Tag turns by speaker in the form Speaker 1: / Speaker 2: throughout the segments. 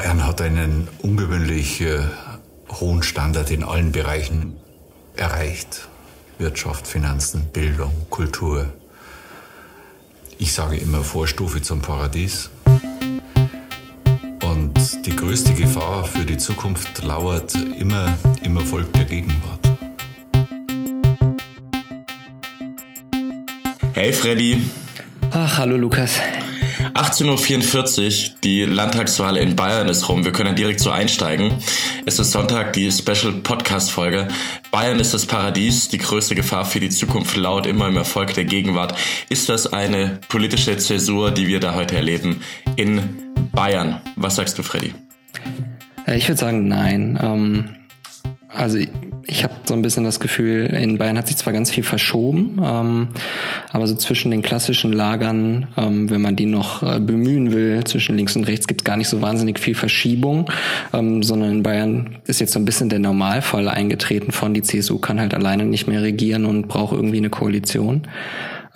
Speaker 1: Bayern hat einen ungewöhnlich äh, hohen Standard in allen Bereichen erreicht. Wirtschaft, Finanzen, Bildung, Kultur. Ich sage immer Vorstufe zum Paradies. Und die größte Gefahr für die Zukunft lauert immer im Erfolg der Gegenwart.
Speaker 2: Hey Freddy.
Speaker 3: Ach, hallo Lukas.
Speaker 2: 18.44 Uhr, die Landtagswahl in Bayern ist rum. Wir können direkt so einsteigen. Es ist Sonntag, die Special Podcast Folge. Bayern ist das Paradies, die größte Gefahr für die Zukunft laut immer im Erfolg der Gegenwart. Ist das eine politische Zäsur, die wir da heute erleben in Bayern? Was sagst du, Freddy?
Speaker 3: Äh, ich würde sagen, nein. Ähm, also ich habe so ein bisschen das Gefühl, in Bayern hat sich zwar ganz viel verschoben, ähm, aber so zwischen den klassischen Lagern, ähm, wenn man die noch äh, bemühen will, zwischen links und rechts gibt es gar nicht so wahnsinnig viel Verschiebung, ähm, sondern in Bayern ist jetzt so ein bisschen der Normalfall eingetreten von, die CSU kann halt alleine nicht mehr regieren und braucht irgendwie eine Koalition.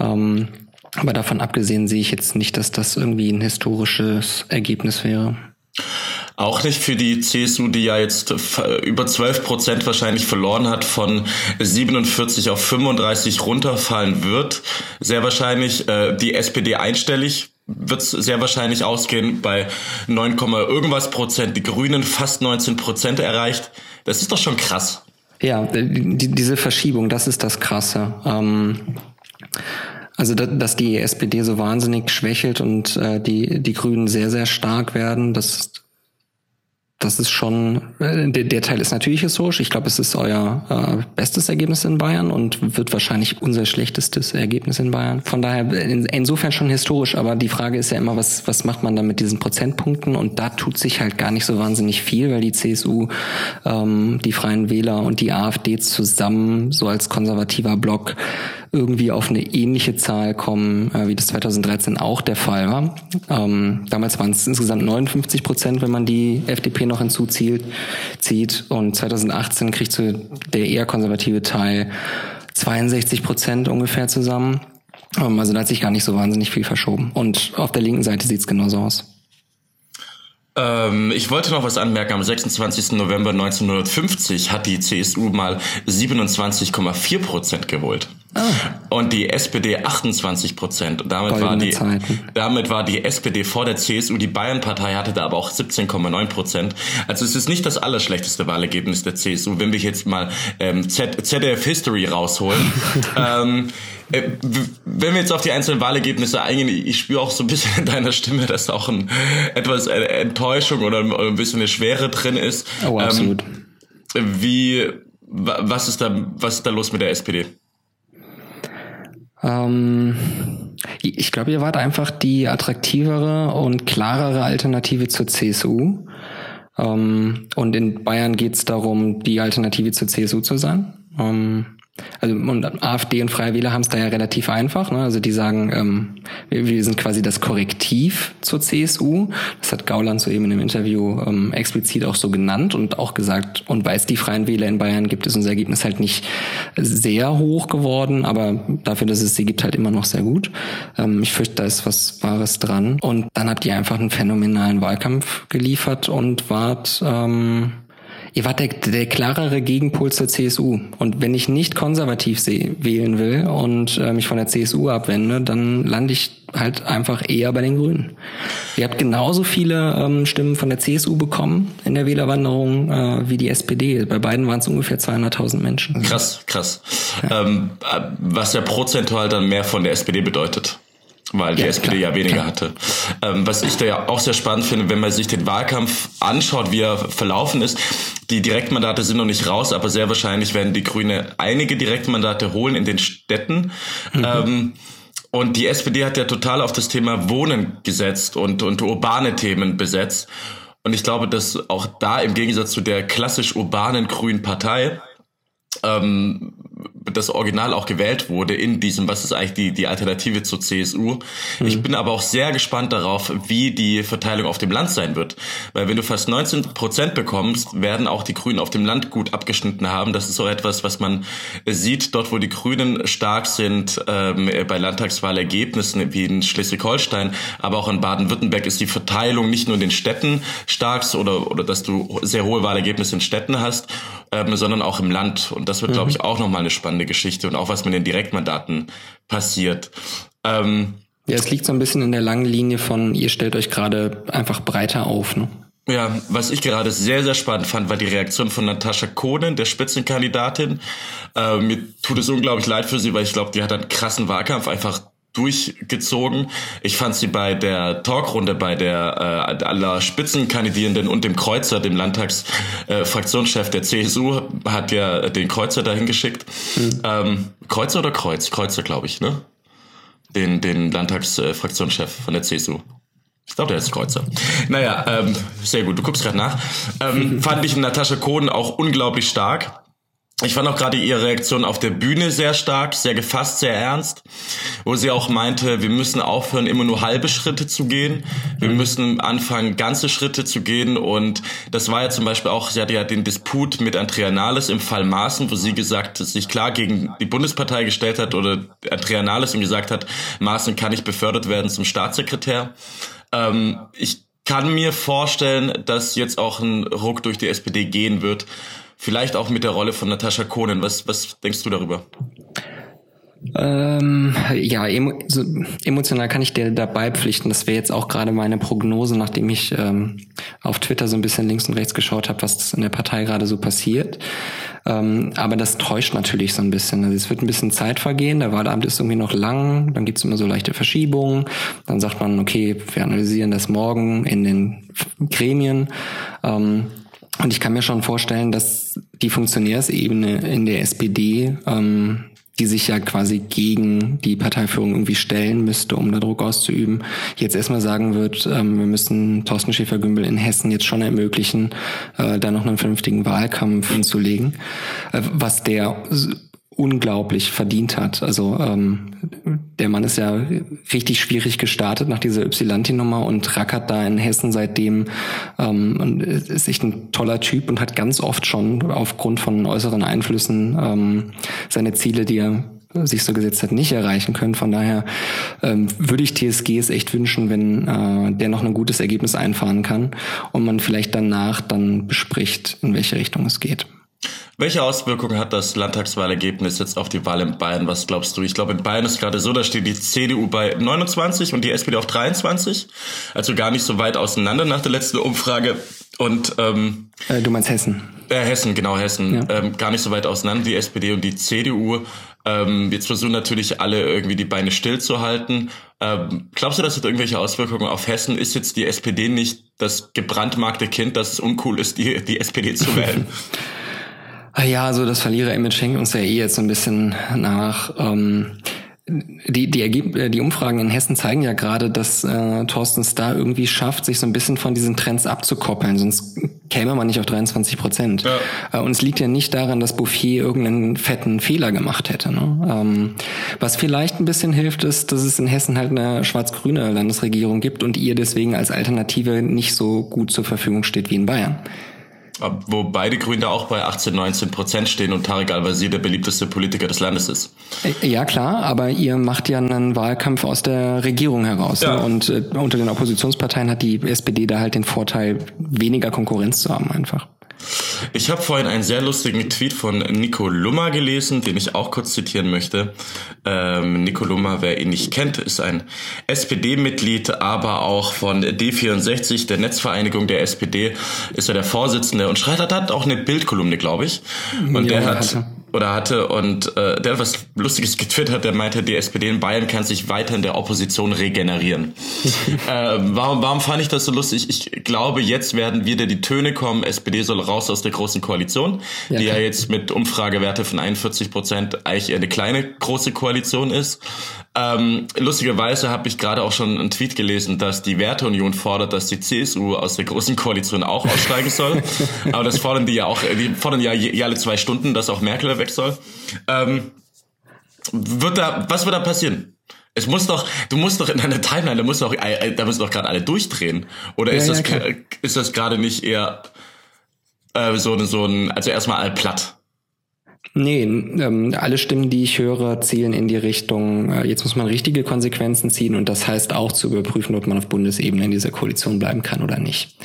Speaker 3: Ähm, aber davon abgesehen sehe ich jetzt nicht, dass das irgendwie ein historisches Ergebnis wäre.
Speaker 2: Auch nicht für die CSU, die ja jetzt über 12 Prozent wahrscheinlich verloren hat, von 47 auf 35 runterfallen wird. Sehr wahrscheinlich äh, die SPD einstellig wird es sehr wahrscheinlich ausgehen bei 9, irgendwas Prozent. Die Grünen fast 19 Prozent erreicht. Das ist doch schon krass.
Speaker 3: Ja, die, diese Verschiebung, das ist das Krasse. Ähm also, dass die SPD so wahnsinnig schwächelt und äh, die, die Grünen sehr, sehr stark werden, das das ist schon, äh, der, der Teil ist natürlich historisch. Ich glaube, es ist euer äh, bestes Ergebnis in Bayern und wird wahrscheinlich unser schlechtestes Ergebnis in Bayern. Von daher in, insofern schon historisch, aber die Frage ist ja immer, was, was macht man dann mit diesen Prozentpunkten? Und da tut sich halt gar nicht so wahnsinnig viel, weil die CSU, ähm, die Freien Wähler und die AfD zusammen so als konservativer Block irgendwie auf eine ähnliche Zahl kommen, äh, wie das 2013 auch der Fall war. Ähm, damals waren es insgesamt 59 Prozent, wenn man die FDP noch hinzuzieht. Zieht. Und 2018 kriegt so der eher konservative Teil 62 Prozent ungefähr zusammen. Ähm, also da hat sich gar nicht so wahnsinnig viel verschoben. Und auf der linken Seite sieht es genauso aus.
Speaker 2: Ähm, ich wollte noch was anmerken. Am 26. November 1950 hat die CSU mal 27,4 Prozent geholt. Ah. Und die SPD 28 Prozent. Und damit war die, damit war die SPD vor der CSU. Die Bayernpartei hatte da aber auch 17,9 Prozent. Also es ist nicht das allerschlechteste Wahlergebnis der CSU, wenn wir jetzt mal ähm, ZDF History rausholen. ähm, äh, wenn wir jetzt auf die einzelnen Wahlergebnisse eingehen, ich spüre auch so ein bisschen in deiner Stimme, dass auch ein, etwas äh, Enttäuschung oder ein bisschen eine Schwere drin ist.
Speaker 3: Oh, absolut.
Speaker 2: Ähm, wie, was ist da, was ist da los mit der SPD?
Speaker 3: Ähm, ich glaube, ihr wart einfach die attraktivere und klarere Alternative zur CSU. Ähm, und in Bayern geht es darum, die Alternative zur CSU zu sein. Ähm, also und AfD und Freie Wähler haben es da ja relativ einfach. Ne? Also die sagen, ähm, wir, wir, sind quasi das Korrektiv zur CSU. Das hat Gauland soeben in dem Interview ähm, explizit auch so genannt und auch gesagt, und weil es die Freien Wähler in Bayern gibt, ist unser Ergebnis halt nicht sehr hoch geworden, aber dafür, dass es sie gibt, halt immer noch sehr gut. Ähm, ich fürchte, da ist was Wahres dran. Und dann habt ihr einfach einen phänomenalen Wahlkampf geliefert und wart ähm, Ihr wart der, der klarere Gegenpol zur CSU. Und wenn ich nicht konservativ seh, wählen will und äh, mich von der CSU abwende, dann lande ich halt einfach eher bei den Grünen. Ihr habt genauso viele ähm, Stimmen von der CSU bekommen in der Wählerwanderung äh, wie die SPD. Bei beiden waren es ungefähr 200.000 Menschen.
Speaker 2: Krass, krass. Ja. Ähm, äh, was ja prozentual dann mehr von der SPD bedeutet weil die ja, SPD klar, ja weniger klar. hatte. Ähm, was ich da ja auch sehr spannend finde, wenn man sich den Wahlkampf anschaut, wie er verlaufen ist. Die Direktmandate sind noch nicht raus, aber sehr wahrscheinlich werden die Grüne einige Direktmandate holen in den Städten. Mhm. Ähm, und die SPD hat ja total auf das Thema Wohnen gesetzt und, und urbane Themen besetzt. Und ich glaube, dass auch da im Gegensatz zu der klassisch urbanen Grünen Partei ähm, das Original auch gewählt wurde in diesem, was ist eigentlich die, die Alternative zur CSU. Mhm. Ich bin aber auch sehr gespannt darauf, wie die Verteilung auf dem Land sein wird. Weil wenn du fast 19 Prozent bekommst, werden auch die Grünen auf dem Land gut abgeschnitten haben. Das ist so etwas, was man sieht, dort wo die Grünen stark sind, ähm, bei Landtagswahlergebnissen wie in Schleswig-Holstein, aber auch in Baden-Württemberg ist die Verteilung nicht nur in den Städten stark oder, oder dass du sehr hohe Wahlergebnisse in Städten hast, ähm, sondern auch im Land. Und das wird, mhm. glaube ich, auch nochmal eine spannende Geschichte und auch was mit den Direktmandaten passiert. Ähm,
Speaker 3: ja, es liegt so ein bisschen in der langen Linie von, ihr stellt euch gerade einfach breiter auf, ne?
Speaker 2: Ja, was ich gerade sehr, sehr spannend fand, war die Reaktion von Natascha Kohnen, der Spitzenkandidatin. Äh, mir tut es unglaublich leid für sie, weil ich glaube, die hat einen krassen Wahlkampf einfach durchgezogen. Ich fand sie bei der Talkrunde bei der äh, aller Spitzenkandidierenden und dem Kreuzer, dem Landtagsfraktionschef äh, der CSU, hat ja den Kreuzer dahin geschickt. Mhm. Ähm, Kreuzer oder Kreuz? Kreuzer, glaube ich, ne? Den, den Landtagsfraktionschef von der CSU. Ich glaube, der ist Kreuzer. Naja, ähm, sehr gut, du guckst gerade nach. Ähm, fand ich Natascha Kohn auch unglaublich stark. Ich fand auch gerade ihre Reaktion auf der Bühne sehr stark, sehr gefasst, sehr ernst, wo sie auch meinte, wir müssen aufhören, immer nur halbe Schritte zu gehen. Wir mhm. müssen anfangen, ganze Schritte zu gehen. Und das war ja zum Beispiel auch, sie hatte ja den Disput mit Andrea Nahles im Fall Maaßen, wo sie gesagt, sich klar gegen die Bundespartei gestellt hat oder Andrea Nahles ihm gesagt hat, Maaßen kann nicht befördert werden zum Staatssekretär. Ähm, ich kann mir vorstellen, dass jetzt auch ein Ruck durch die SPD gehen wird Vielleicht auch mit der Rolle von Natascha Kohnen. Was, was denkst du darüber?
Speaker 3: Ähm, ja, emo so, emotional kann ich dir dabei pflichten. Das wäre jetzt auch gerade meine Prognose, nachdem ich ähm, auf Twitter so ein bisschen links und rechts geschaut habe, was in der Partei gerade so passiert. Ähm, aber das täuscht natürlich so ein bisschen. Also es wird ein bisschen Zeit vergehen, der Wahlamt ist irgendwie noch lang, dann gibt's immer so leichte Verschiebungen. Dann sagt man, okay, wir analysieren das morgen in den Gremien. Ähm, und ich kann mir schon vorstellen, dass die Funktionärsebene in der SPD, ähm, die sich ja quasi gegen die Parteiführung irgendwie stellen müsste, um da Druck auszuüben, jetzt erstmal sagen wird, ähm, wir müssen Thorsten Schäfer-Gümbel in Hessen jetzt schon ermöglichen, äh, da noch einen vernünftigen Wahlkampf hinzulegen, äh, was der unglaublich verdient hat. Also ähm, der Mann ist ja richtig schwierig gestartet nach dieser Ypsilanti-Nummer und rackert da in Hessen seitdem ähm, und ist echt ein toller Typ und hat ganz oft schon aufgrund von äußeren Einflüssen ähm, seine Ziele, die er sich so gesetzt hat, nicht erreichen können. Von daher ähm, würde ich TSG es echt wünschen, wenn äh, der noch ein gutes Ergebnis einfahren kann und man vielleicht danach dann bespricht, in welche Richtung es geht.
Speaker 2: Welche Auswirkungen hat das Landtagswahlergebnis jetzt auf die Wahl in Bayern? Was glaubst du? Ich glaube, in Bayern ist gerade so, da steht die CDU bei 29 und die SPD auf 23. Also gar nicht so weit auseinander nach der letzten Umfrage. Und ähm,
Speaker 3: äh, du meinst Hessen?
Speaker 2: Äh, Hessen, genau Hessen. Ja. Ähm, gar nicht so weit auseinander, die SPD und die CDU. Ähm, jetzt versuchen natürlich alle irgendwie die Beine stillzuhalten. Ähm, glaubst du, das hat irgendwelche Auswirkungen auf Hessen? Ist jetzt die SPD nicht das gebrandmarkte Kind, dass es uncool ist, die, die SPD zu wählen?
Speaker 3: Ah ja, also das Verlierer-Image hängt uns ja eh jetzt so ein bisschen nach. Ähm, die, die, Ergeb die Umfragen in Hessen zeigen ja gerade, dass äh, Thorsten Starr irgendwie schafft, sich so ein bisschen von diesen Trends abzukoppeln, sonst käme man nicht auf 23 Prozent. Ja. Äh, und es liegt ja nicht daran, dass Bouffier irgendeinen fetten Fehler gemacht hätte. Ne? Ähm, was vielleicht ein bisschen hilft, ist, dass es in Hessen halt eine schwarz-grüne Landesregierung gibt und ihr deswegen als Alternative nicht so gut zur Verfügung steht wie in Bayern.
Speaker 2: Wo beide Grünen da auch bei 18, 19 Prozent stehen und Tarek Al-Wazir der beliebteste Politiker des Landes ist.
Speaker 3: Äh, ja, klar, aber ihr macht ja einen Wahlkampf aus der Regierung heraus. Ja. Ne? Und äh, unter den Oppositionsparteien hat die SPD da halt den Vorteil, weniger Konkurrenz zu haben einfach.
Speaker 2: Ich habe vorhin einen sehr lustigen Tweet von Nico Lummer gelesen, den ich auch kurz zitieren möchte. Ähm, Nico Lummer, wer ihn nicht kennt, ist ein SPD-Mitglied, aber auch von D64, der Netzvereinigung der SPD, ist er der Vorsitzende und Schreiter hat auch eine Bildkolumne, glaube ich. Und ja, der hat... Oder hatte und äh, der hat was Lustiges getwittert, der meinte, die SPD in Bayern kann sich weiter in der Opposition regenerieren. äh, warum, warum fand ich das so lustig? Ich glaube, jetzt werden wieder die Töne kommen, SPD soll raus aus der großen Koalition, ja, die ja jetzt mit Umfragewerte von 41 Prozent eigentlich eine kleine große Koalition ist. Ähm, lustigerweise habe ich gerade auch schon einen Tweet gelesen, dass die Werteunion fordert, dass die CSU aus der großen Koalition auch aussteigen soll. Aber das fordern die ja auch, die fordern ja je, alle zwei Stunden, dass auch Merkel weg soll. Ähm, wird da, was wird da passieren? Es muss doch, du musst doch in deiner Timeline, da muss doch, äh, da müssen doch gerade alle durchdrehen. Oder ist ja, das, ja, ist das gerade nicht eher äh, so, so ein, also erstmal all platt?
Speaker 3: Nee, ähm, alle Stimmen, die ich höre, zielen in die Richtung, äh, jetzt muss man richtige Konsequenzen ziehen und das heißt auch zu überprüfen, ob man auf Bundesebene in dieser Koalition bleiben kann oder nicht.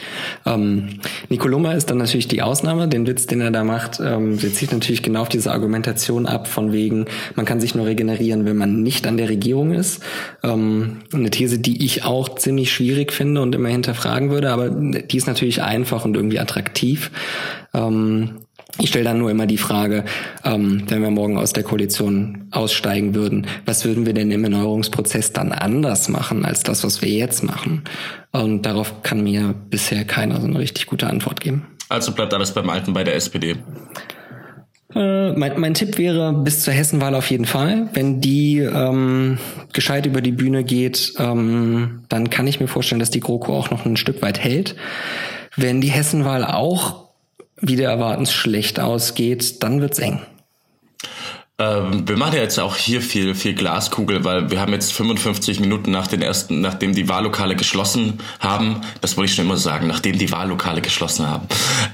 Speaker 3: Ähm, Nicoloma ist dann natürlich die Ausnahme. Den Witz, den er da macht, ähm, der zieht natürlich genau auf diese Argumentation ab, von wegen, man kann sich nur regenerieren, wenn man nicht an der Regierung ist. Ähm, eine These, die ich auch ziemlich schwierig finde und immer hinterfragen würde, aber die ist natürlich einfach und irgendwie attraktiv. Ähm, ich stelle dann nur immer die Frage, ähm, wenn wir morgen aus der Koalition aussteigen würden, was würden wir denn im Erneuerungsprozess dann anders machen als das, was wir jetzt machen? Und darauf kann mir bisher keiner so eine richtig gute Antwort geben.
Speaker 2: Also bleibt alles beim Alten bei der SPD.
Speaker 3: Äh, mein, mein Tipp wäre bis zur Hessenwahl auf jeden Fall. Wenn die ähm, gescheit über die Bühne geht, ähm, dann kann ich mir vorstellen, dass die GroKo auch noch ein Stück weit hält. Wenn die Hessenwahl auch wieder erwartens schlecht ausgeht, dann wird's eng.
Speaker 2: Ähm, wir machen ja jetzt auch hier viel, viel Glaskugel, weil wir haben jetzt 55 Minuten nach den ersten, nachdem die Wahllokale geschlossen haben, das wollte ich schon immer sagen, nachdem die Wahllokale geschlossen haben.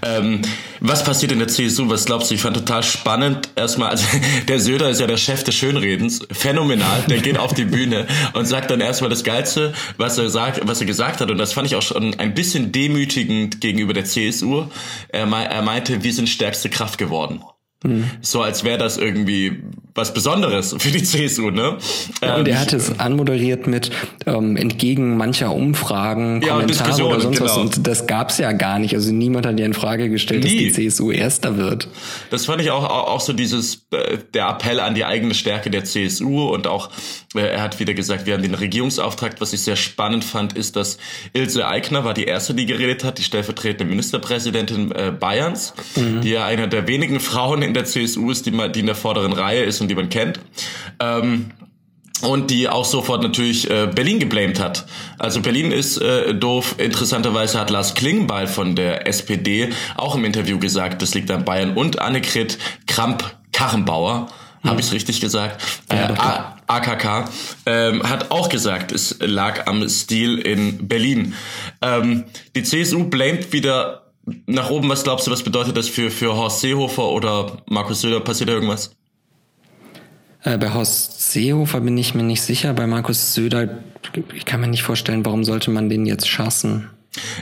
Speaker 2: Ähm, was passiert in der CSU? Was glaubst du? Ich fand total spannend. Erstmal, also der Söder ist ja der Chef des Schönredens, phänomenal. Der geht auf die Bühne und sagt dann erstmal das Geilste, was er sagt, was er gesagt hat. Und das fand ich auch schon ein bisschen demütigend gegenüber der CSU. Er, er meinte, wir sind stärkste Kraft geworden. Mhm. So als wäre das irgendwie was Besonderes für die CSU, ne?
Speaker 3: Ja, und er ähm, hat es anmoderiert mit ähm, entgegen mancher Umfragen, ja, Kommentare oder sonst genau. was. Und das gab's ja gar nicht. Also niemand hat ja in Frage gestellt, Nie. dass die CSU Erster wird.
Speaker 2: Das fand ich auch, auch, auch so dieses, äh, der Appell an die eigene Stärke der CSU und auch, äh, er hat wieder gesagt, wir haben den Regierungsauftrag. Was ich sehr spannend fand, ist, dass Ilse Aigner war die erste, die geredet hat, die stellvertretende Ministerpräsidentin äh, Bayerns, mhm. die ja einer der wenigen Frauen in der CSU ist, die, man, die in der vorderen Reihe ist und die man kennt. Ähm, und die auch sofort natürlich äh, Berlin geblamed hat. Also Berlin ist äh, doof. Interessanterweise hat Lars Klingbeil von der SPD auch im Interview gesagt, das liegt an Bayern und Annegret Kramp-Karrenbauer, hm. habe ich richtig gesagt, äh, AKK, ähm, hat auch gesagt, es lag am Stil in Berlin. Ähm, die CSU blamet wieder nach oben, was glaubst du, was bedeutet das für, für Horst Seehofer oder Markus Söder? Passiert da irgendwas?
Speaker 3: Äh, bei Horst Seehofer bin ich mir nicht sicher. Bei Markus Söder, ich kann mir nicht vorstellen, warum sollte man den jetzt schassen?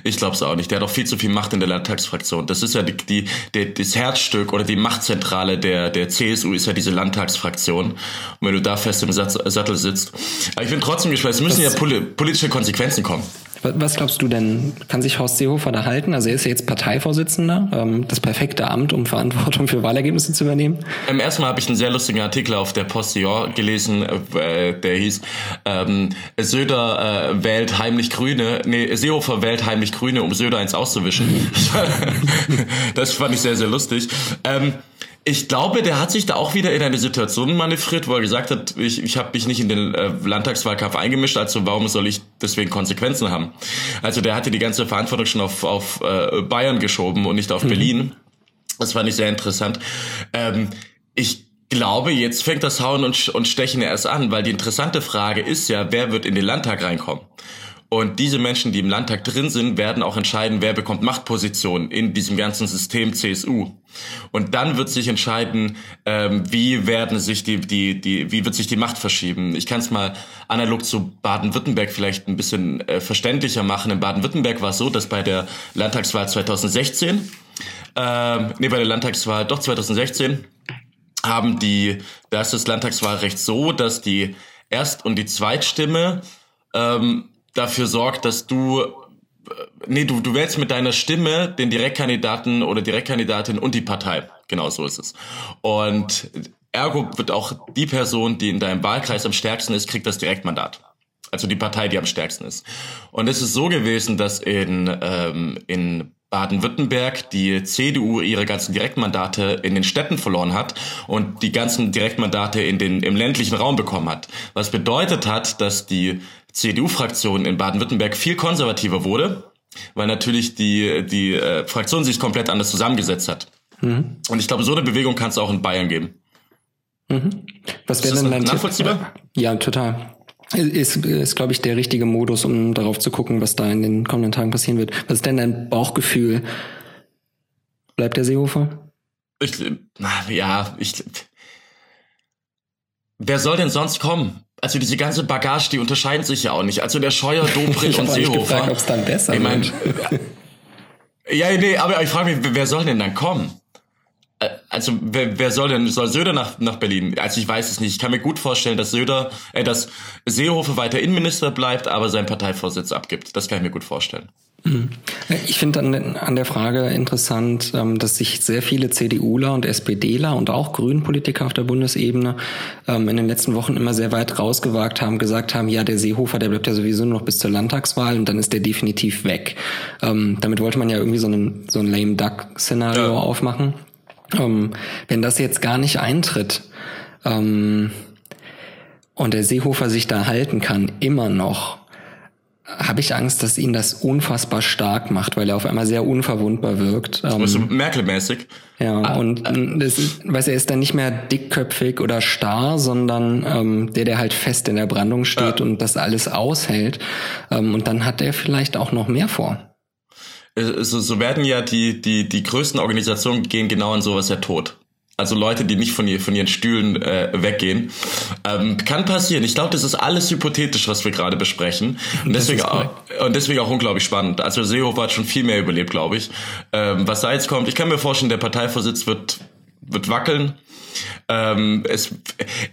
Speaker 2: Ich glaube es auch nicht. Der hat auch viel zu viel Macht in der Landtagsfraktion. Das ist ja die, die, die, das Herzstück oder die Machtzentrale der, der CSU ist ja diese Landtagsfraktion. Und wenn du da fest im Sattel sitzt. Aber ich bin trotzdem gespannt. Es müssen das ja politische Konsequenzen kommen.
Speaker 3: Was glaubst du denn, kann sich Horst Seehofer da halten? Also er ist ja jetzt Parteivorsitzender, ähm, das perfekte Amt, um Verantwortung für Wahlergebnisse zu übernehmen.
Speaker 2: Ähm, erstmal habe ich einen sehr lustigen Artikel auf der Postillon gelesen, äh, der hieß ähm, Söder äh, wählt heimlich Grüne, nee, Seehofer wählt heimlich Grüne, um Söder eins auszuwischen. das fand ich sehr, sehr lustig. Ähm, ich glaube, der hat sich da auch wieder in eine Situation manövriert, wo er gesagt hat, ich, ich habe mich nicht in den äh, Landtagswahlkampf eingemischt, also warum soll ich deswegen Konsequenzen haben? Also der hatte die ganze Verantwortung schon auf, auf äh, Bayern geschoben und nicht auf mhm. Berlin. Das fand ich sehr interessant. Ähm, ich glaube, jetzt fängt das Hauen und, und Stechen erst an, weil die interessante Frage ist ja, wer wird in den Landtag reinkommen? Und diese Menschen, die im Landtag drin sind, werden auch entscheiden, wer bekommt Machtpositionen in diesem ganzen System CSU. Und dann wird sich entscheiden, ähm, wie werden sich die, die, die, wie wird sich die Macht verschieben. Ich kann es mal analog zu Baden-Württemberg vielleicht ein bisschen äh, verständlicher machen. In Baden-Württemberg war es so, dass bei der Landtagswahl 2016, ähm, nee, bei der Landtagswahl doch 2016, haben die, da ist das Landtagswahlrecht so, dass die Erst- und die Zweitstimme ähm, dafür sorgt, dass du äh, nee, du, du wählst mit deiner Stimme den Direktkandidaten oder Direktkandidatin und die Partei. Genau so ist es. Und ergo wird auch die Person, die in deinem Wahlkreis am stärksten ist, kriegt das Direktmandat. Also die Partei, die am stärksten ist. Und es ist so gewesen, dass in, ähm, in Baden-Württemberg die CDU ihre ganzen Direktmandate in den Städten verloren hat und die ganzen Direktmandate in den, im ländlichen Raum bekommen hat. Was bedeutet hat, dass die CDU-Fraktion in Baden-Württemberg viel konservativer wurde, weil natürlich die, die äh, Fraktion sich komplett anders zusammengesetzt hat. Mhm. Und ich glaube, so eine Bewegung kann es auch in Bayern geben.
Speaker 3: Mhm. Was wäre denn dein nachvollziehbar? Tipp? Ja, total. Ist, ist glaube ich, der richtige Modus, um darauf zu gucken, was da in den kommenden Tagen passieren wird. Was ist denn dein Bauchgefühl? Bleibt der Seehofer?
Speaker 2: Ich, ja, ich. Wer soll denn sonst kommen? Also diese ganze Bagage, die unterscheiden sich ja auch nicht. Also der Scheuer, Dobrindt und Seehofer.
Speaker 3: Ob es dann besser
Speaker 2: ich mein, Ja, nee, aber ich frage mich, wer soll denn dann kommen? Äh, also wer, wer soll denn soll Söder nach nach Berlin? Also ich weiß es nicht. Ich kann mir gut vorstellen, dass Söder, äh, dass Seehofer weiter Innenminister bleibt, aber seinen Parteivorsitz abgibt. Das kann ich mir gut vorstellen.
Speaker 3: Mhm. Ich finde an, an der Frage interessant, ähm, dass sich sehr viele CDUler und SPDler und auch Grünpolitiker auf der Bundesebene ähm, in den letzten Wochen immer sehr weit rausgewagt haben, gesagt haben, ja, der Seehofer, der bleibt ja sowieso noch bis zur Landtagswahl und dann ist der definitiv weg. Ähm, damit wollte man ja irgendwie so, einen, so ein lame Duck-Szenario ja. aufmachen. Wenn das jetzt gar nicht eintritt, und der Seehofer sich da halten kann, immer noch, habe ich Angst, dass ihn das unfassbar stark macht, weil er auf einmal sehr unverwundbar wirkt.
Speaker 2: Ähm, so Merkel-mäßig.
Speaker 3: Ja, ah, und ah. das ist, weiß er ist dann nicht mehr dickköpfig oder starr, sondern ähm, der, der halt fest in der Brandung steht ah. und das alles aushält. Ähm, und dann hat er vielleicht auch noch mehr vor.
Speaker 2: So, so werden ja die, die, die größten Organisationen gehen genau in sowas ja tot also Leute, die nicht von, ihr, von ihren Stühlen äh, weggehen. Ähm, kann passieren. Ich glaube, das ist alles hypothetisch, was wir gerade besprechen. Und deswegen, auch, und deswegen auch unglaublich spannend. Also Seehofer hat schon viel mehr überlebt, glaube ich. Ähm, was da jetzt kommt, ich kann mir vorstellen, der Parteivorsitz wird, wird wackeln. Ähm, es,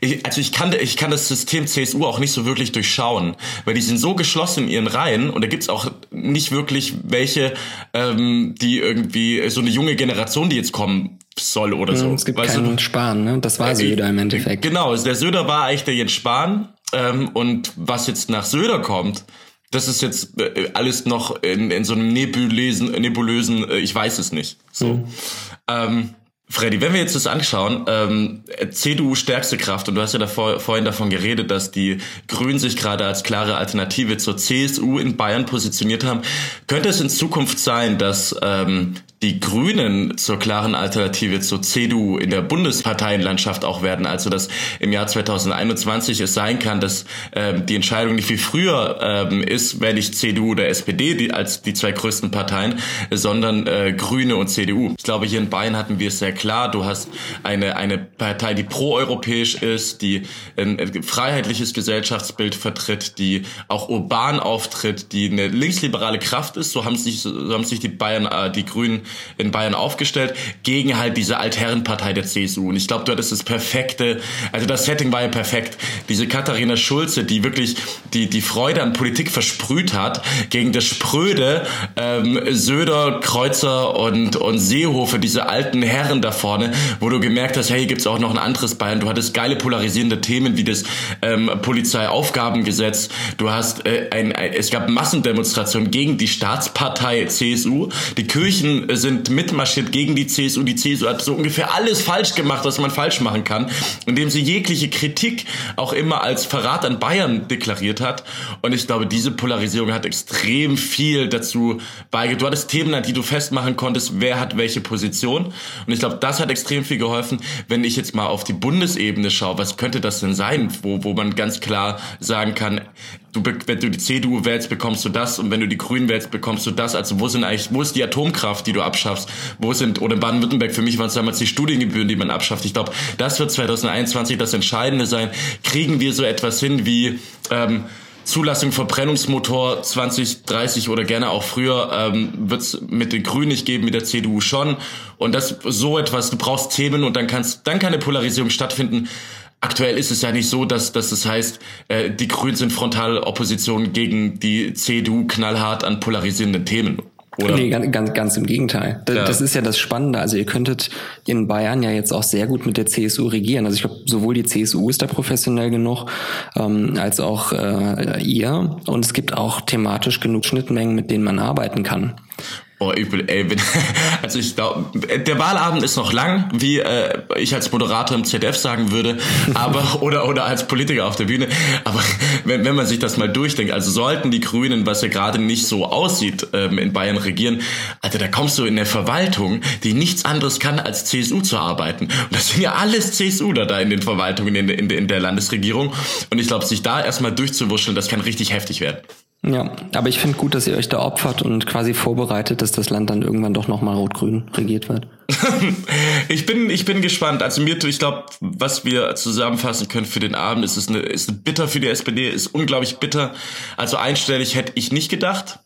Speaker 2: ich, also ich kann, ich kann das System CSU auch nicht so wirklich durchschauen, weil die sind so geschlossen in ihren Reihen und da gibt's auch nicht wirklich welche, ähm, die irgendwie so eine junge Generation, die jetzt kommen soll oder so.
Speaker 3: Es gibt weißt keinen du? Spahn, ne? Das war äh, Söder im Endeffekt.
Speaker 2: Genau, der Söder war eigentlich der Jens Spahn ähm, und was jetzt nach Söder kommt, das ist jetzt äh, alles noch in, in so einem nebulösen, nebulösen, äh, ich weiß es nicht. So. Mhm. Ähm, Freddy, wenn wir jetzt das anschauen, ähm, CDU stärkste Kraft, und du hast ja davor, vorhin davon geredet, dass die Grünen sich gerade als klare Alternative zur CSU in Bayern positioniert haben, könnte es in Zukunft sein, dass ähm, die Grünen zur klaren Alternative zur CDU in der Bundesparteienlandschaft auch werden. Also dass im Jahr 2021 es sein kann, dass ähm, die Entscheidung nicht wie früher ähm, ist, wenn nicht CDU oder SPD die, als die zwei größten Parteien, sondern äh, Grüne und CDU. Ich glaube, hier in Bayern hatten wir es sehr klar. Du hast eine, eine Partei, die proeuropäisch ist, die ein freiheitliches Gesellschaftsbild vertritt, die auch urban auftritt, die eine linksliberale Kraft ist. So haben sich, so haben sich die Bayern, äh, die Grünen in Bayern aufgestellt, gegen halt diese Altherrenpartei der CSU. Und ich glaube, dort ist das perfekte, also das Setting war ja perfekt. Diese Katharina Schulze, die wirklich die, die Freude an Politik versprüht hat, gegen das Spröde ähm, Söder, Kreuzer und, und Seehofer, diese alten Herren da vorne, wo du gemerkt hast, hey, gibt's auch noch ein anderes Bayern. Du hattest geile polarisierende Themen wie das ähm, Polizeiaufgabengesetz. Du hast äh, ein, ein, es gab Massendemonstrationen gegen die Staatspartei CSU. Die Kirchen sind mitmarschiert gegen die CSU. Die CSU hat so ungefähr alles falsch gemacht, was man falsch machen kann, indem sie jegliche Kritik auch immer als Verrat an Bayern deklariert hat. Und ich glaube, diese Polarisierung hat extrem viel dazu beigetragen. Du hattest Themen, an die du festmachen konntest, wer hat welche Position. Und ich glaube, das hat extrem viel geholfen. Wenn ich jetzt mal auf die Bundesebene schaue, was könnte das denn sein, wo, wo man ganz klar sagen kann, du, wenn du die CDU wählst, bekommst du das und wenn du die Grünen wählst, bekommst du das. Also wo sind eigentlich, wo ist die Atomkraft, die du abschaffst? Wo sind, oder in Baden-Württemberg, für mich waren es damals die Studiengebühren, die man abschafft. Ich glaube, das wird 2021 das Entscheidende sein. Kriegen wir so etwas hin wie ähm, Zulassung Verbrennungsmotor 2030 oder gerne auch früher ähm, wird mit den Grünen nicht geben, mit der CDU schon. Und das so etwas, du brauchst Themen und dann kannst, dann kann eine Polarisierung stattfinden. Aktuell ist es ja nicht so, dass, dass es heißt, äh, die Grünen sind Frontalopposition gegen die CDU knallhart an polarisierenden Themen. Oder?
Speaker 3: Nee, ganz, ganz, ganz im Gegenteil. Das, ja. das ist ja das Spannende. Also ihr könntet in Bayern ja jetzt auch sehr gut mit der CSU regieren. Also ich glaube, sowohl die CSU ist da professionell genug, ähm, als auch äh, ihr. Und es gibt auch thematisch genug Schnittmengen, mit denen man arbeiten kann.
Speaker 2: Oh, übel, ey. Also ich glaube, der Wahlabend ist noch lang, wie äh, ich als Moderator im ZDF sagen würde, aber oder oder als Politiker auf der Bühne. Aber wenn, wenn man sich das mal durchdenkt, also sollten die Grünen, was ja gerade nicht so aussieht, ähm, in Bayern regieren, also da kommst du in der Verwaltung, die nichts anderes kann, als CSU zu arbeiten. Und das sind ja alles CSU da, da in den Verwaltungen in, in, in der Landesregierung. Und ich glaube, sich da erstmal durchzuwurscheln, das kann richtig heftig werden.
Speaker 3: Ja, aber ich finde gut, dass ihr euch da opfert und quasi vorbereitet, dass das Land dann irgendwann doch nochmal rot-grün regiert wird.
Speaker 2: ich bin, ich bin gespannt. Also mir, ich glaube, was wir zusammenfassen können für den Abend, ist es eine, ist bitter für die SPD, ist unglaublich bitter. Also einstellig hätte ich nicht gedacht.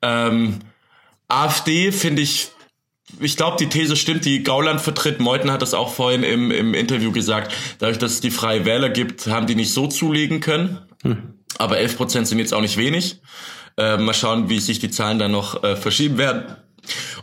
Speaker 2: Ähm, AfD finde ich, ich glaube, die These stimmt, die Gauland vertritt. Meuthen hat das auch vorhin im, im Interview gesagt. Dadurch, dass es die Freie Wähler gibt, haben die nicht so zulegen können. Hm. Aber 11 Prozent sind jetzt auch nicht wenig. Äh, mal schauen, wie sich die Zahlen dann noch äh, verschieben werden.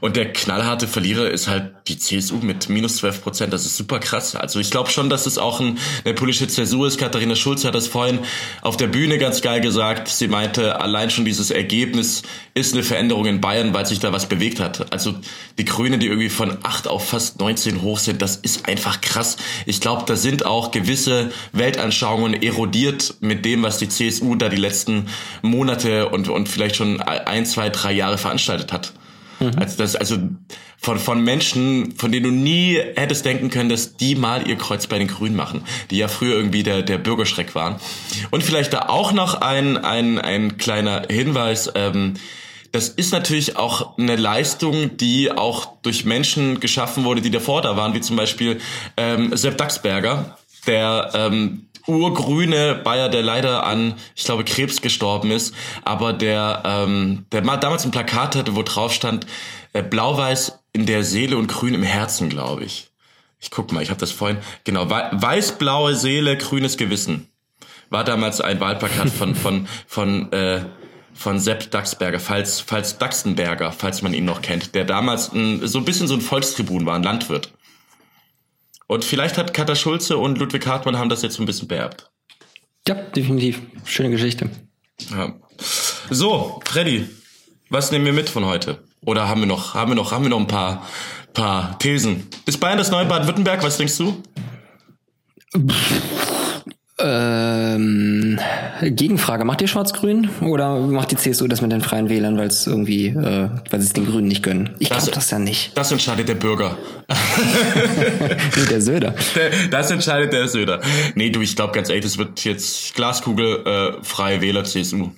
Speaker 2: Und der knallharte Verlierer ist halt die CSU mit minus 12 Prozent. Das ist super krass. Also ich glaube schon, dass es auch ein, eine politische Zäsur ist. Katharina Schulz hat das vorhin auf der Bühne ganz geil gesagt. Sie meinte, allein schon dieses Ergebnis ist eine Veränderung in Bayern, weil sich da was bewegt hat. Also die Grünen, die irgendwie von 8 auf fast 19 hoch sind, das ist einfach krass. Ich glaube, da sind auch gewisse Weltanschauungen erodiert mit dem, was die CSU da die letzten Monate und, und vielleicht schon ein, zwei, drei Jahre veranstaltet hat. Mhm. Also das, also von, von Menschen, von denen du nie hättest denken können, dass die mal ihr Kreuz bei den Grünen machen, die ja früher irgendwie der, der Bürgerschreck waren. Und vielleicht da auch noch ein, ein, ein kleiner Hinweis, ähm, das ist natürlich auch eine Leistung, die auch durch Menschen geschaffen wurde, die davor da waren, wie zum Beispiel ähm, Sepp Daxberger, der ähm, urgrüne Bayer, der leider an, ich glaube, Krebs gestorben ist, aber der, ähm, der damals ein Plakat hatte, wo drauf stand, äh, blau-weiß in der Seele und grün im Herzen, glaube ich. Ich guck mal, ich habe das vorhin, genau, weiß-blaue Seele, grünes Gewissen. War damals ein Wahlplakat von, von, von, äh, von Sepp Daxberger, falls, falls Daxenberger, falls man ihn noch kennt, der damals ein, so ein bisschen so ein Volkstribun war, ein Landwirt. Und vielleicht hat Katha Schulze und Ludwig Hartmann haben das jetzt ein bisschen beerbt.
Speaker 3: Ja, definitiv. Schöne Geschichte.
Speaker 2: Ja. So, Freddy, was nehmen wir mit von heute? Oder haben wir noch, haben wir noch, haben wir noch ein paar, paar Thesen? Ist Bayern das neue Baden-Württemberg? Was denkst du?
Speaker 3: Ähm, Gegenfrage, macht ihr Schwarz-Grün oder macht die CSU das mit den Freien Wählern, weil es irgendwie, äh, weil sie es den Grünen nicht gönnen? Ich glaube das ja nicht.
Speaker 2: Das entscheidet der Bürger.
Speaker 3: nee, der Söder.
Speaker 2: Das entscheidet der Söder. Nee, du, ich glaube ganz ehrlich, das wird jetzt Glaskugel äh, Freie Wähler CSU.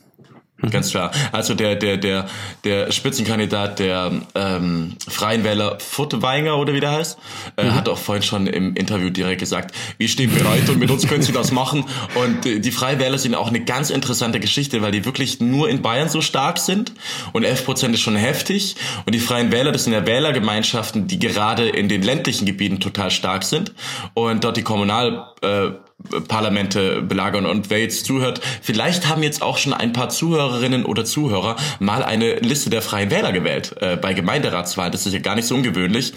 Speaker 2: Mhm. Ganz klar. Also der, der, der, der Spitzenkandidat der ähm, Freien Wähler Furtweinger oder wie der heißt, äh, mhm. hat auch vorhin schon im Interview direkt gesagt, wir stehen bereit und mit uns können sie das machen. Und die, die Freien Wähler sind auch eine ganz interessante Geschichte, weil die wirklich nur in Bayern so stark sind und 11 Prozent ist schon heftig. Und die Freien Wähler, das sind ja Wählergemeinschaften, die gerade in den ländlichen Gebieten total stark sind und dort die Kommunal äh, Parlamente belagern. Und wer jetzt zuhört, vielleicht haben jetzt auch schon ein paar Zuhörerinnen oder Zuhörer mal eine Liste der Freien Wähler gewählt äh, bei Gemeinderatswahlen. Das ist ja gar nicht so ungewöhnlich.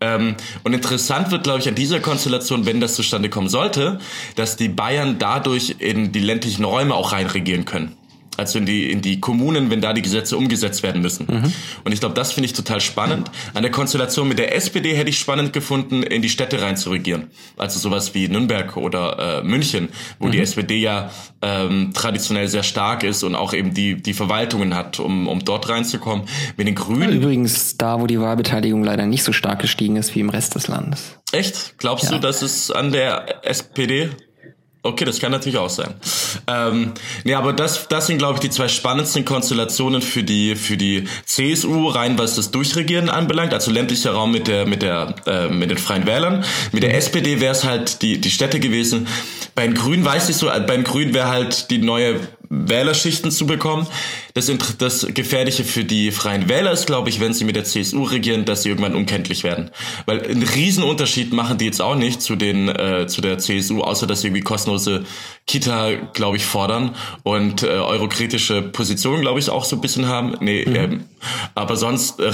Speaker 2: Ähm, und interessant wird, glaube ich, an dieser Konstellation, wenn das zustande kommen sollte, dass die Bayern dadurch in die ländlichen Räume auch reinregieren können also in die, in die Kommunen, wenn da die Gesetze umgesetzt werden müssen. Mhm. Und ich glaube, das finde ich total spannend. An der Konstellation mit der SPD hätte ich spannend gefunden, in die Städte rein zu regieren. Also sowas wie Nürnberg oder äh, München, wo mhm. die SPD ja ähm, traditionell sehr stark ist und auch eben die, die Verwaltungen hat, um, um dort reinzukommen. Mit den Grünen.
Speaker 3: Übrigens da, wo die Wahlbeteiligung leider nicht so stark gestiegen ist wie im Rest des Landes.
Speaker 2: Echt? Glaubst ja. du, dass es an der SPD Okay, das kann natürlich auch sein. Ähm, nee, aber das, das sind, glaube ich, die zwei spannendsten Konstellationen für die, für die CSU, rein was das Durchregieren anbelangt, also ländlicher Raum mit der, mit der, äh, mit den Freien Wählern. Mit der SPD wäre es halt die, die Städte gewesen. Bei den Grünen weiß ich so, bei den Grünen wäre halt die neue Wählerschichten zu bekommen. Das, das Gefährliche für die Freien Wähler ist, glaube ich, wenn sie mit der CSU regieren, dass sie irgendwann unkenntlich werden. Weil einen Riesenunterschied machen die jetzt auch nicht zu den äh, zu der CSU, außer dass sie irgendwie kostenlose Kita, glaube ich, fordern und äh, eurokritische Positionen, glaube ich, auch so ein bisschen haben. Nee, mhm. ähm, aber sonst äh,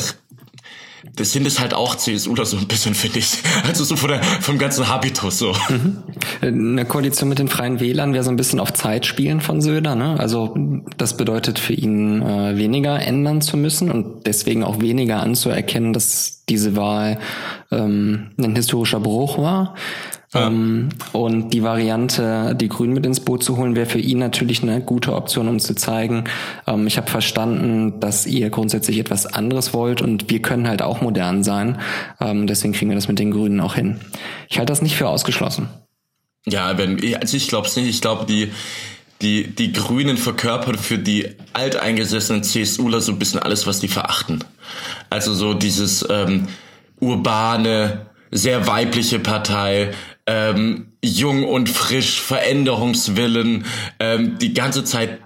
Speaker 2: das sind es halt auch CSU oder so ein bisschen, finde ich. Also so von der, vom ganzen Habitus so.
Speaker 3: Mhm. Eine Koalition mit den Freien Wählern wäre so ein bisschen auf Zeit spielen von Söder. Ne? Also das bedeutet für ihn äh, weniger ändern zu müssen und deswegen auch weniger anzuerkennen, dass diese Wahl ähm, ein historischer Bruch war. Ähm, und die Variante, die Grünen mit ins Boot zu holen, wäre für ihn natürlich eine gute Option, um zu zeigen, ähm, ich habe verstanden, dass ihr grundsätzlich etwas anderes wollt und wir können halt auch modern sein. Ähm, deswegen kriegen wir das mit den Grünen auch hin. Ich halte das nicht für ausgeschlossen.
Speaker 2: Ja, wenn, also ich glaube es nicht. Ich glaube, die, die, die Grünen verkörpern für die alteingesessenen CSUler so ein bisschen alles, was die verachten. Also so dieses ähm, urbane, sehr weibliche Partei, ähm, jung und frisch, Veränderungswillen, ähm, die ganze Zeit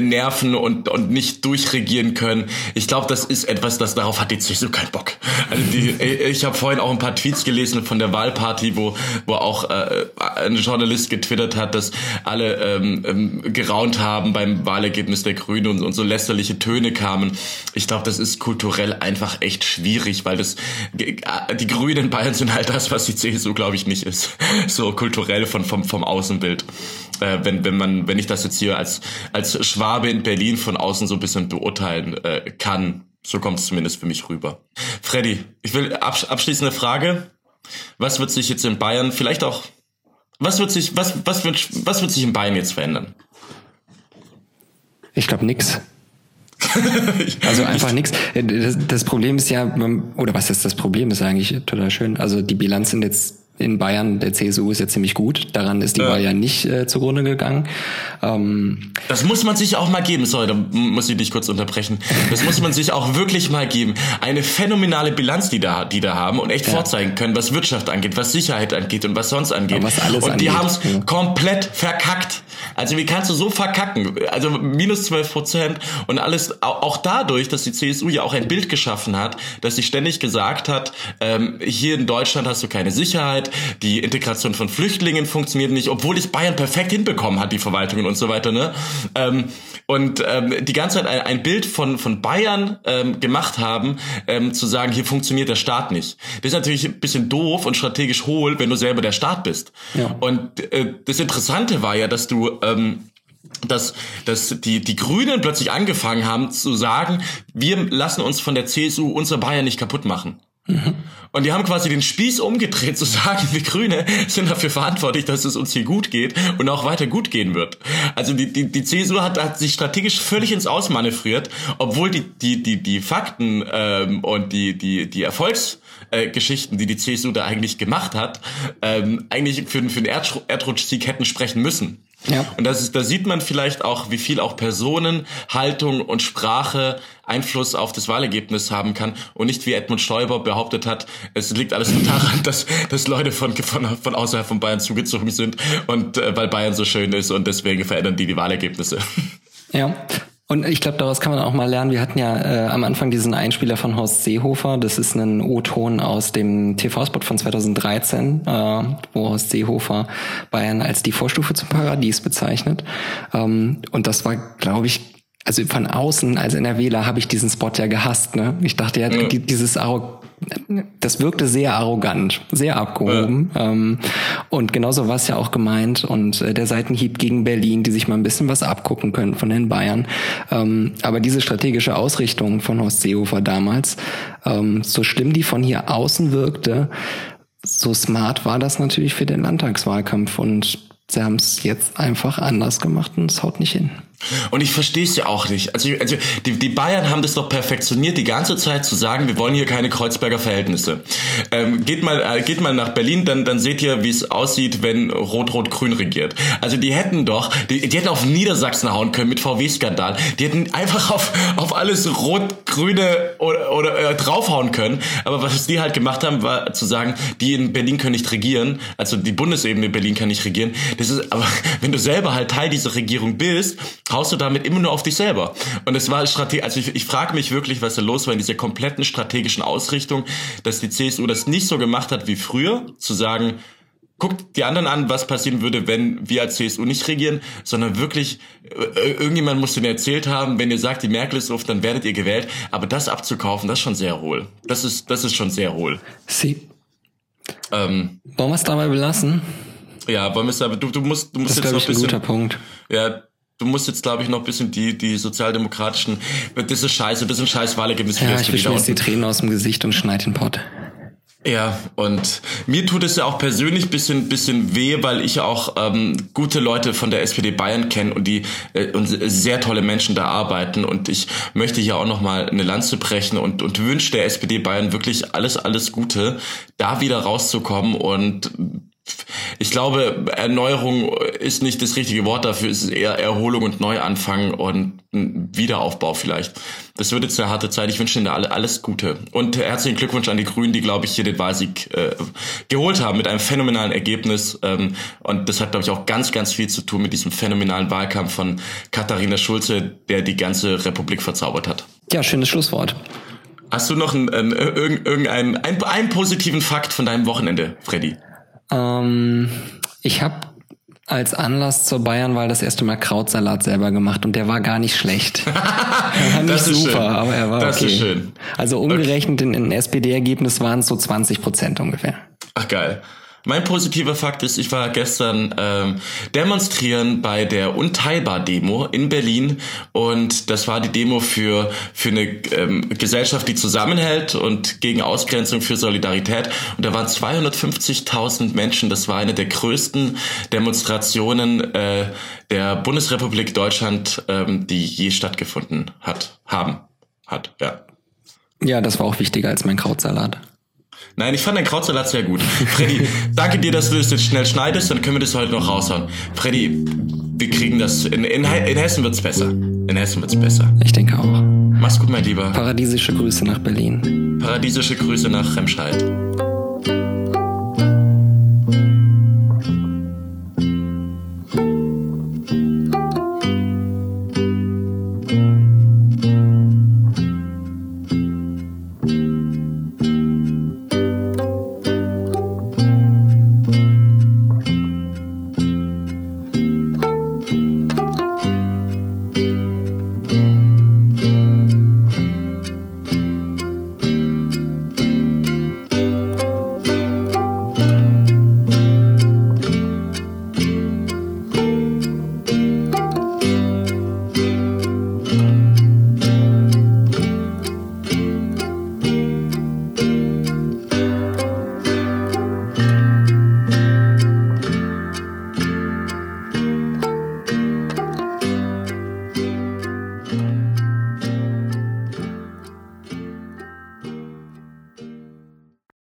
Speaker 2: nerven und, und nicht durchregieren können. Ich glaube, das ist etwas, das darauf hat die CSU keinen Bock. Also die, ich habe vorhin auch ein paar Tweets gelesen von der Wahlparty, wo, wo auch äh, ein Journalist getwittert hat, dass alle ähm, ähm, geraunt haben beim Wahlergebnis der Grünen und, und so lästerliche Töne kamen. Ich glaube, das ist kulturell einfach echt schwierig, weil das die Grünen in Bayern sind halt das, was die CSU, glaube ich, nicht ist. So kulturell kulturell von, vom, vom Außenbild. Äh, wenn, wenn man, wenn ich das jetzt hier als, als Schwabe in Berlin von außen so ein bisschen beurteilen äh, kann, so kommt es zumindest für mich rüber. Freddy, ich will absch abschließende Frage. Was wird sich jetzt in Bayern, vielleicht auch, was wird sich, was, was wird, was wird sich in Bayern jetzt verändern?
Speaker 3: Ich glaube nix. also einfach nichts. Das, das Problem ist ja, oder was ist das Problem? Ist eigentlich total schön. Also die Bilanz sind jetzt in Bayern der CSU ist ja ziemlich gut. Daran ist die ja. Wahl ja nicht äh, zugrunde gegangen.
Speaker 2: Ähm, das muss man sich auch mal geben. Sorry, da muss ich dich kurz unterbrechen. Das muss man sich auch wirklich mal geben. Eine phänomenale Bilanz, die da, die da haben und echt ja. vorzeigen können, was Wirtschaft angeht, was Sicherheit angeht und was sonst angeht. Was alles und die haben es ja. komplett verkackt. Also wie kannst du so verkacken? Also minus 12 Prozent und alles auch dadurch, dass die CSU ja auch ein Bild geschaffen hat, dass sie ständig gesagt hat, ähm, hier in Deutschland hast du keine Sicherheit, die Integration von Flüchtlingen funktioniert nicht, obwohl es Bayern perfekt hinbekommen hat, die Verwaltungen und so weiter. Ne? Ähm, und ähm, die ganze Zeit ein, ein, Bild von, von Bayern ähm, gemacht haben, ähm, zu sagen, hier funktioniert der Staat nicht. Das ist natürlich ein bisschen doof und strategisch hohl, wenn du selber der Staat bist. Ja. Und äh, das Interessante war ja, dass du ähm, dass, dass die, die Grünen plötzlich angefangen haben zu sagen, wir lassen uns von der CSU unsere Bayern nicht kaputt machen. Und die haben quasi den Spieß umgedreht, zu sagen, wir Grüne sind dafür verantwortlich, dass es uns hier gut geht und auch weiter gut gehen wird. Also die, die, die CSU hat, hat sich strategisch völlig ins Ausmanövriert, obwohl die, die, die, die Fakten ähm, und die, die, die Erfolgsgeschichten, äh, die die CSU da eigentlich gemacht hat, ähm, eigentlich für, für den Erdrutschsieg hätten sprechen müssen. Ja. Und das ist, da sieht man vielleicht auch, wie viel auch Personen, Haltung und Sprache Einfluss auf das Wahlergebnis haben kann und nicht wie Edmund Stoiber behauptet hat, es liegt alles nur daran, dass, dass Leute von, von, von außerhalb von Bayern zugezogen sind und äh, weil Bayern so schön ist und deswegen verändern die die Wahlergebnisse.
Speaker 3: Ja, und ich glaube, daraus kann man auch mal lernen. Wir hatten ja äh, am Anfang diesen Einspieler von Horst Seehofer. Das ist ein O-Ton aus dem TV-Spot von 2013, äh, wo Horst Seehofer Bayern als die Vorstufe zum Paradies bezeichnet. Ähm, und das war, glaube ich, also von außen als NRWler habe ich diesen Spot ja gehasst. Ne? Ich dachte ja, ja. dieses Arro das wirkte sehr arrogant, sehr abgehoben. Ja. Ähm, und genauso war es ja auch gemeint. Und äh, der Seitenhieb gegen Berlin, die sich mal ein bisschen was abgucken können von den Bayern. Ähm, aber diese strategische Ausrichtung von Horst Seehofer damals, ähm, so schlimm die von hier außen wirkte, so smart war das natürlich für den Landtagswahlkampf. Und sie haben es jetzt einfach anders gemacht und es haut nicht hin.
Speaker 2: Und ich verstehe es ja auch nicht. Also, also die, die Bayern haben das doch perfektioniert, die ganze Zeit zu sagen, wir wollen hier keine Kreuzberger Verhältnisse. Ähm, geht mal, äh, geht mal nach Berlin, dann, dann seht ihr, wie es aussieht, wenn Rot-Rot-Grün regiert. Also die hätten doch, die, die hätten auf Niedersachsen hauen können mit VW-Skandal. Die hätten einfach auf, auf alles Rot-Grüne oder, oder äh, draufhauen können. Aber was die halt gemacht haben, war zu sagen, die in Berlin können nicht regieren. Also die Bundesebene in Berlin kann nicht regieren. Das ist, aber wenn du selber halt Teil dieser Regierung bist, haust du damit immer nur auf dich selber. Und es war strategisch, also ich, ich frage mich wirklich, was da los war in dieser kompletten strategischen Ausrichtung, dass die CSU das nicht so gemacht hat wie früher, zu sagen, guckt die anderen an, was passieren würde, wenn wir als CSU nicht regieren, sondern wirklich, äh, irgendjemand muss denen erzählt haben, wenn ihr sagt, die Merkel ist oft, dann werdet ihr gewählt. Aber das abzukaufen, das ist schon sehr hohl. Das ist, das ist schon sehr hohl.
Speaker 3: Sie. Ähm, Wollen wir es dabei belassen?
Speaker 2: Ja, wollen wir es aber, du, du musst, du musst
Speaker 3: das jetzt noch ein bisschen. Guter Punkt.
Speaker 2: Ja, du musst jetzt, glaube ich, noch ein bisschen die, die sozialdemokratischen, das ist scheiße, das ein scheiß Wahlergebnis.
Speaker 3: Ja, ich wische jetzt die Tränen aus dem Gesicht und schneid den Pott.
Speaker 2: Ja, und mir tut es ja auch persönlich bisschen bisschen weh, weil ich auch ähm, gute Leute von der SPD Bayern kenne und die äh, und sehr tolle Menschen da arbeiten und ich möchte hier auch noch mal eine Lanze brechen und und wünsche der SPD Bayern wirklich alles alles Gute, da wieder rauszukommen und ich glaube, Erneuerung ist nicht das richtige Wort dafür, es ist eher Erholung und Neuanfang und Wiederaufbau vielleicht. Das wird jetzt eine harte Zeit. Ich wünsche Ihnen alle alles Gute. Und herzlichen Glückwunsch an die Grünen, die, glaube ich, hier den Wahlsieg äh, geholt haben mit einem phänomenalen Ergebnis. Ähm, und das hat, glaube ich, auch ganz, ganz viel zu tun mit diesem phänomenalen Wahlkampf von Katharina Schulze, der die ganze Republik verzaubert hat.
Speaker 3: Ja, schönes Schlusswort.
Speaker 2: Hast du noch einen, einen, irgendeinen einen, einen positiven Fakt von deinem Wochenende, Freddy?
Speaker 3: Ähm, ich habe als Anlass zur Bayernwahl das erste Mal Krautsalat selber gemacht und der war gar nicht schlecht. er war nicht super, schön. aber er war das okay. Ist schön. Also umgerechnet okay. in, in SPD-Ergebnis waren es so 20 Prozent ungefähr.
Speaker 2: Ach geil. Mein positiver Fakt ist, ich war gestern ähm, demonstrieren bei der Unteilbar-Demo in Berlin und das war die Demo für, für eine ähm, Gesellschaft, die zusammenhält und gegen Ausgrenzung für Solidarität. Und da waren 250.000 Menschen. Das war eine der größten Demonstrationen äh, der Bundesrepublik Deutschland, ähm, die je stattgefunden hat, haben, hat, ja.
Speaker 3: Ja, das war auch wichtiger als mein Krautsalat.
Speaker 2: Nein, ich fand dein Krautsalat sehr gut. Freddy, danke dir, dass du das jetzt schnell schneidest, dann können wir das heute noch raushauen. Freddy, wir kriegen das. In, in, in Hessen wird's besser. In Hessen wird's besser.
Speaker 3: Ich denke auch.
Speaker 2: Mach's gut, mein Lieber.
Speaker 3: Paradiesische Grüße nach Berlin.
Speaker 2: Paradiesische Grüße nach Remscheid.